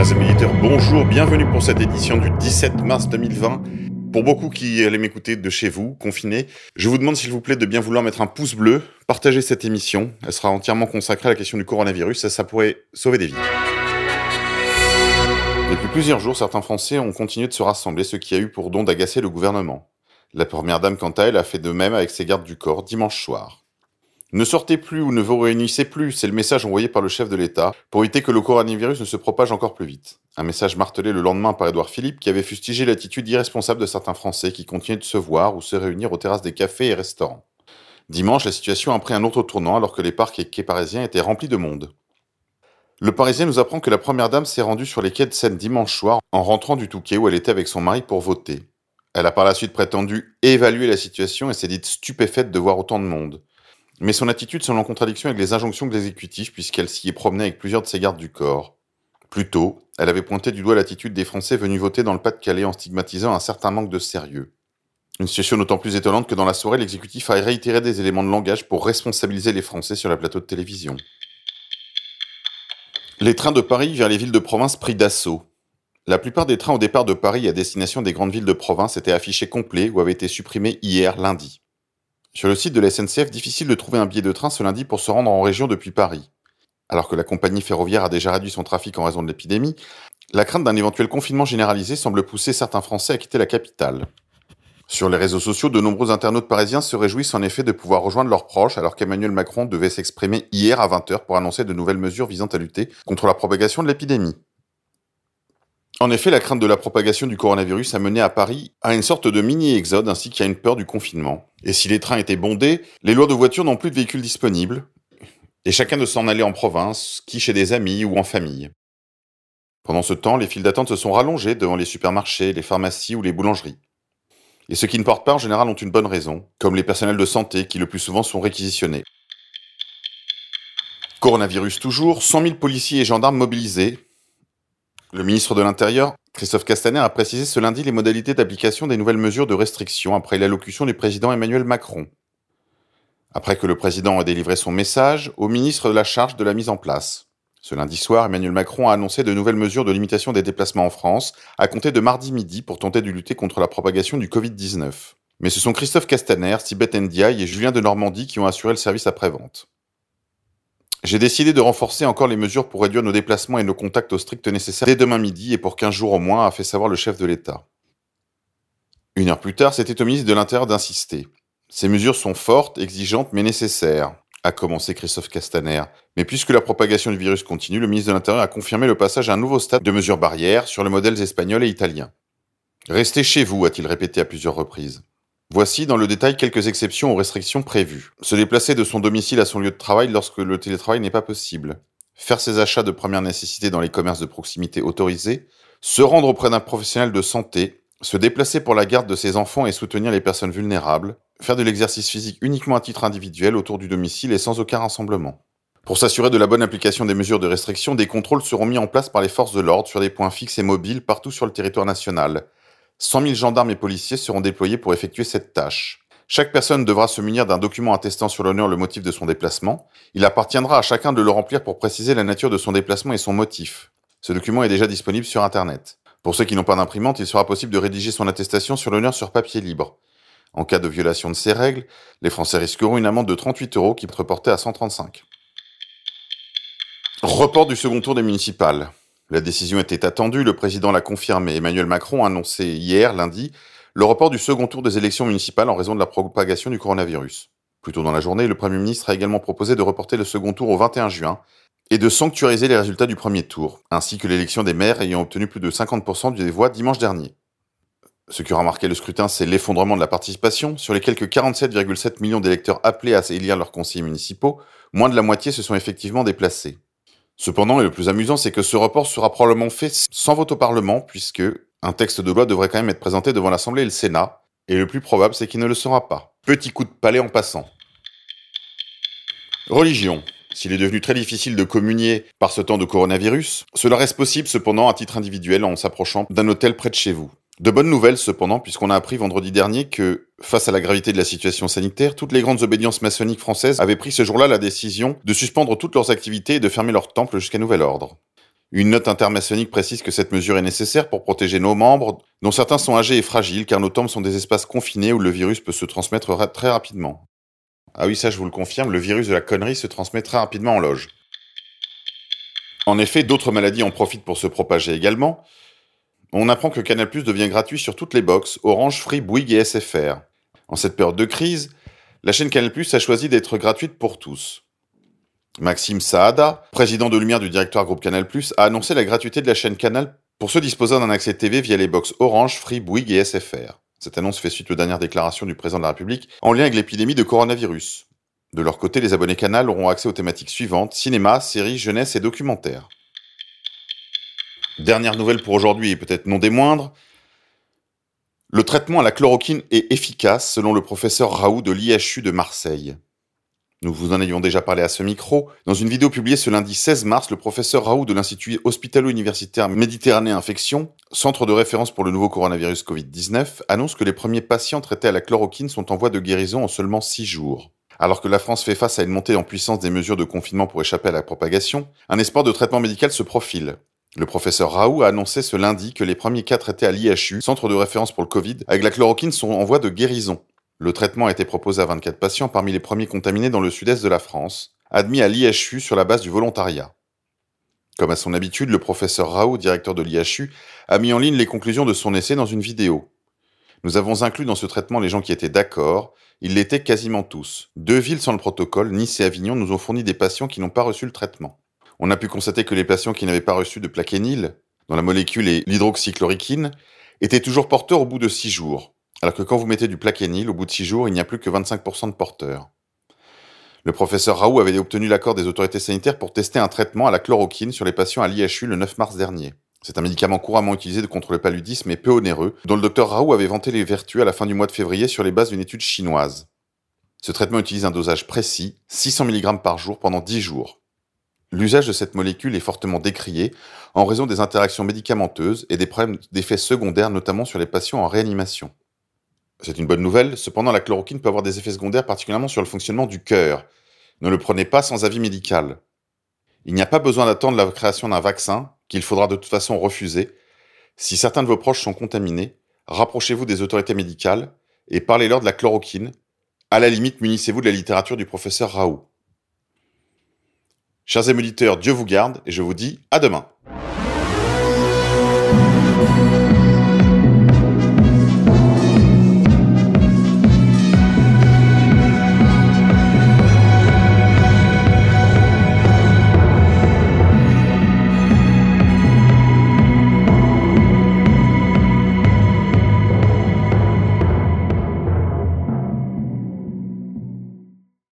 Chers amis bonjour, bienvenue pour cette édition du 17 mars 2020. Pour beaucoup qui allaient m'écouter de chez vous, confinés, je vous demande s'il vous plaît de bien vouloir mettre un pouce bleu, partager cette émission. Elle sera entièrement consacrée à la question du coronavirus et ça pourrait sauver des vies. Depuis plusieurs jours, certains Français ont continué de se rassembler, ce qui a eu pour don d'agacer le gouvernement. La première dame, quant à elle, a fait de même avec ses gardes du corps dimanche soir. Ne sortez plus ou ne vous réunissez plus, c'est le message envoyé par le chef de l'État pour éviter que le coronavirus ne se propage encore plus vite. Un message martelé le lendemain par Édouard Philippe qui avait fustigé l'attitude irresponsable de certains Français qui continuaient de se voir ou se réunir aux terrasses des cafés et restaurants. Dimanche, la situation a pris un autre tournant alors que les parcs et quais parisiens étaient remplis de monde. Le Parisien nous apprend que la première dame s'est rendue sur les quais de Seine dimanche soir en rentrant du Touquet où elle était avec son mari pour voter. Elle a par la suite prétendu évaluer la situation et s'est dite stupéfaite de voir autant de monde. Mais son attitude semble en contradiction avec les injonctions de l'exécutif puisqu'elle s'y est promenée avec plusieurs de ses gardes du corps. Plus tôt, elle avait pointé du doigt l'attitude des Français venus voter dans le Pas-de-Calais en stigmatisant un certain manque de sérieux. Une situation d'autant plus étonnante que dans la soirée, l'exécutif a réitéré des éléments de langage pour responsabiliser les Français sur la plateau de télévision. Les trains de Paris vers les villes de province pris d'assaut. La plupart des trains au départ de Paris à destination des grandes villes de province étaient affichés complets ou avaient été supprimés hier lundi. Sur le site de la SNCF, difficile de trouver un billet de train ce lundi pour se rendre en région depuis Paris. Alors que la compagnie ferroviaire a déjà réduit son trafic en raison de l'épidémie, la crainte d'un éventuel confinement généralisé semble pousser certains Français à quitter la capitale. Sur les réseaux sociaux, de nombreux internautes parisiens se réjouissent en effet de pouvoir rejoindre leurs proches alors qu'Emmanuel Macron devait s'exprimer hier à 20h pour annoncer de nouvelles mesures visant à lutter contre la propagation de l'épidémie. En effet, la crainte de la propagation du coronavirus a mené à Paris à une sorte de mini-exode ainsi qu'à une peur du confinement. Et si les trains étaient bondés, les lois de voitures n'ont plus de véhicules disponibles, et chacun de s'en aller en province, qui chez des amis ou en famille. Pendant ce temps, les files d'attente se sont rallongées devant les supermarchés, les pharmacies ou les boulangeries. Et ceux qui ne portent pas en général ont une bonne raison, comme les personnels de santé qui le plus souvent sont réquisitionnés. Coronavirus toujours, 100 000 policiers et gendarmes mobilisés, le ministre de l'Intérieur, Christophe Castaner, a précisé ce lundi les modalités d'application des nouvelles mesures de restriction après l'allocution du président Emmanuel Macron. Après que le président a délivré son message au ministre de la charge de la mise en place. Ce lundi soir, Emmanuel Macron a annoncé de nouvelles mesures de limitation des déplacements en France à compter de mardi midi pour tenter de lutter contre la propagation du Covid-19. Mais ce sont Christophe Castaner, Sibeth Ndiaye et Julien de Normandie qui ont assuré le service après-vente. J'ai décidé de renforcer encore les mesures pour réduire nos déplacements et nos contacts au strict nécessaire dès demain midi et pour 15 jours au moins, a fait savoir le chef de l'État. Une heure plus tard, c'était au ministre de l'Intérieur d'insister. Ces mesures sont fortes, exigeantes, mais nécessaires, a commencé Christophe Castaner. Mais puisque la propagation du virus continue, le ministre de l'Intérieur a confirmé le passage à un nouveau stade de mesures barrières sur les modèles espagnols et italiens. Restez chez vous, a-t-il répété à plusieurs reprises. Voici dans le détail quelques exceptions aux restrictions prévues. Se déplacer de son domicile à son lieu de travail lorsque le télétravail n'est pas possible. Faire ses achats de première nécessité dans les commerces de proximité autorisés. Se rendre auprès d'un professionnel de santé. Se déplacer pour la garde de ses enfants et soutenir les personnes vulnérables. Faire de l'exercice physique uniquement à titre individuel autour du domicile et sans aucun rassemblement. Pour s'assurer de la bonne application des mesures de restriction, des contrôles seront mis en place par les forces de l'ordre sur des points fixes et mobiles partout sur le territoire national, 100 000 gendarmes et policiers seront déployés pour effectuer cette tâche. Chaque personne devra se munir d'un document attestant sur l'honneur le motif de son déplacement. Il appartiendra à chacun de le remplir pour préciser la nature de son déplacement et son motif. Ce document est déjà disponible sur Internet. Pour ceux qui n'ont pas d'imprimante, il sera possible de rédiger son attestation sur l'honneur sur papier libre. En cas de violation de ces règles, les Français risqueront une amende de 38 euros qui peut être portée à 135. Report du second tour des municipales. La décision était attendue, le président l'a confirmé. Emmanuel Macron a annoncé hier, lundi, le report du second tour des élections municipales en raison de la propagation du coronavirus. Plus tôt dans la journée, le Premier ministre a également proposé de reporter le second tour au 21 juin et de sanctuariser les résultats du premier tour, ainsi que l'élection des maires ayant obtenu plus de 50% des voix dimanche dernier. Ce qui aura marqué le scrutin, c'est l'effondrement de la participation. Sur les quelques 47,7 millions d'électeurs appelés à élire leurs conseillers municipaux, moins de la moitié se sont effectivement déplacés. Cependant, et le plus amusant, c'est que ce report sera probablement fait sans vote au Parlement, puisque un texte de loi devrait quand même être présenté devant l'Assemblée et le Sénat, et le plus probable, c'est qu'il ne le sera pas. Petit coup de palais en passant. Religion. S'il est devenu très difficile de communier par ce temps de coronavirus, cela reste possible cependant à titre individuel en s'approchant d'un hôtel près de chez vous. De bonnes nouvelles cependant, puisqu'on a appris vendredi dernier que, face à la gravité de la situation sanitaire, toutes les grandes obédiences maçonniques françaises avaient pris ce jour-là la décision de suspendre toutes leurs activités et de fermer leurs temples jusqu'à nouvel ordre. Une note intermaçonnique précise que cette mesure est nécessaire pour protéger nos membres, dont certains sont âgés et fragiles, car nos temples sont des espaces confinés où le virus peut se transmettre très rapidement. Ah oui, ça je vous le confirme, le virus de la connerie se transmet très rapidement en loge. En effet, d'autres maladies en profitent pour se propager également. On apprend que Canal devient gratuit sur toutes les box Orange, Free, Bouygues et SFR. En cette période de crise, la chaîne Canal a choisi d'être gratuite pour tous. Maxime Saada, président de Lumière du directoire groupe Canal+, a annoncé la gratuité de la chaîne Canal pour ceux disposant d'un accès TV via les box Orange, Free, Bouygues et SFR. Cette annonce fait suite aux dernières déclarations du président de la République en lien avec l'épidémie de coronavirus. De leur côté, les abonnés Canal auront accès aux thématiques suivantes cinéma, séries, jeunesse et documentaires. Dernière nouvelle pour aujourd'hui et peut-être non des moindres. Le traitement à la chloroquine est efficace selon le professeur Raoult de l'IHU de Marseille. Nous vous en avions déjà parlé à ce micro. Dans une vidéo publiée ce lundi 16 mars, le professeur Raoult de l'Institut hospitalo-universitaire Méditerranée Infection, centre de référence pour le nouveau coronavirus Covid-19, annonce que les premiers patients traités à la chloroquine sont en voie de guérison en seulement 6 jours. Alors que la France fait face à une montée en puissance des mesures de confinement pour échapper à la propagation, un espoir de traitement médical se profile. Le professeur Raoult a annoncé ce lundi que les premiers cas traités à l'IHU, centre de référence pour le Covid, avec la chloroquine sont en voie de guérison. Le traitement a été proposé à 24 patients parmi les premiers contaminés dans le sud-est de la France, admis à l'IHU sur la base du volontariat. Comme à son habitude, le professeur Raoult, directeur de l'IHU, a mis en ligne les conclusions de son essai dans une vidéo. Nous avons inclus dans ce traitement les gens qui étaient d'accord, ils l'étaient quasiment tous. Deux villes sans le protocole, Nice et Avignon, nous ont fourni des patients qui n'ont pas reçu le traitement on a pu constater que les patients qui n'avaient pas reçu de plaquenil, dont la molécule est l'hydroxychloroquine, étaient toujours porteurs au bout de 6 jours, alors que quand vous mettez du plaquenil, au bout de 6 jours, il n'y a plus que 25% de porteurs. Le professeur Raoult avait obtenu l'accord des autorités sanitaires pour tester un traitement à la chloroquine sur les patients à l'IHU le 9 mars dernier. C'est un médicament couramment utilisé contre le paludisme et peu onéreux, dont le docteur Raoult avait vanté les vertus à la fin du mois de février sur les bases d'une étude chinoise. Ce traitement utilise un dosage précis, 600 mg par jour pendant 10 jours. L'usage de cette molécule est fortement décrié en raison des interactions médicamenteuses et des problèmes d'effets secondaires, notamment sur les patients en réanimation. C'est une bonne nouvelle, cependant la chloroquine peut avoir des effets secondaires particulièrement sur le fonctionnement du cœur. Ne le prenez pas sans avis médical. Il n'y a pas besoin d'attendre la création d'un vaccin, qu'il faudra de toute façon refuser. Si certains de vos proches sont contaminés, rapprochez-vous des autorités médicales et parlez-leur de la chloroquine. À la limite, munissez-vous de la littérature du professeur Raoult. Chers émoliteurs, Dieu vous garde et je vous dis à demain.